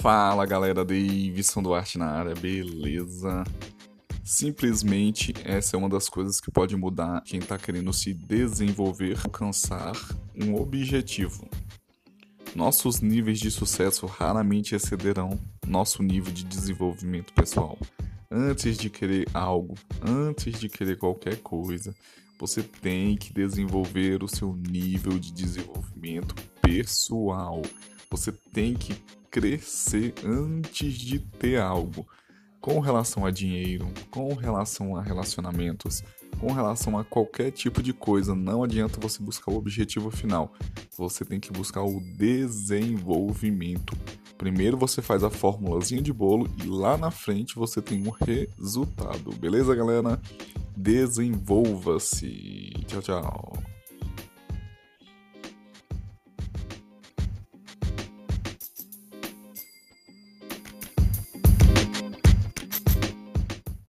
Fala galera, Davidson Duarte na área, beleza? Simplesmente essa é uma das coisas que pode mudar quem está querendo se desenvolver, alcançar um objetivo. Nossos níveis de sucesso raramente excederão nosso nível de desenvolvimento pessoal. Antes de querer algo, antes de querer qualquer coisa, você tem que desenvolver o seu nível de desenvolvimento pessoal. Você tem que crescer antes de ter algo. Com relação a dinheiro, com relação a relacionamentos, com relação a qualquer tipo de coisa, não adianta você buscar o objetivo final. Você tem que buscar o desenvolvimento. Primeiro você faz a formulazinha de bolo e lá na frente você tem um resultado. Beleza, galera? Desenvolva-se. Tchau, tchau.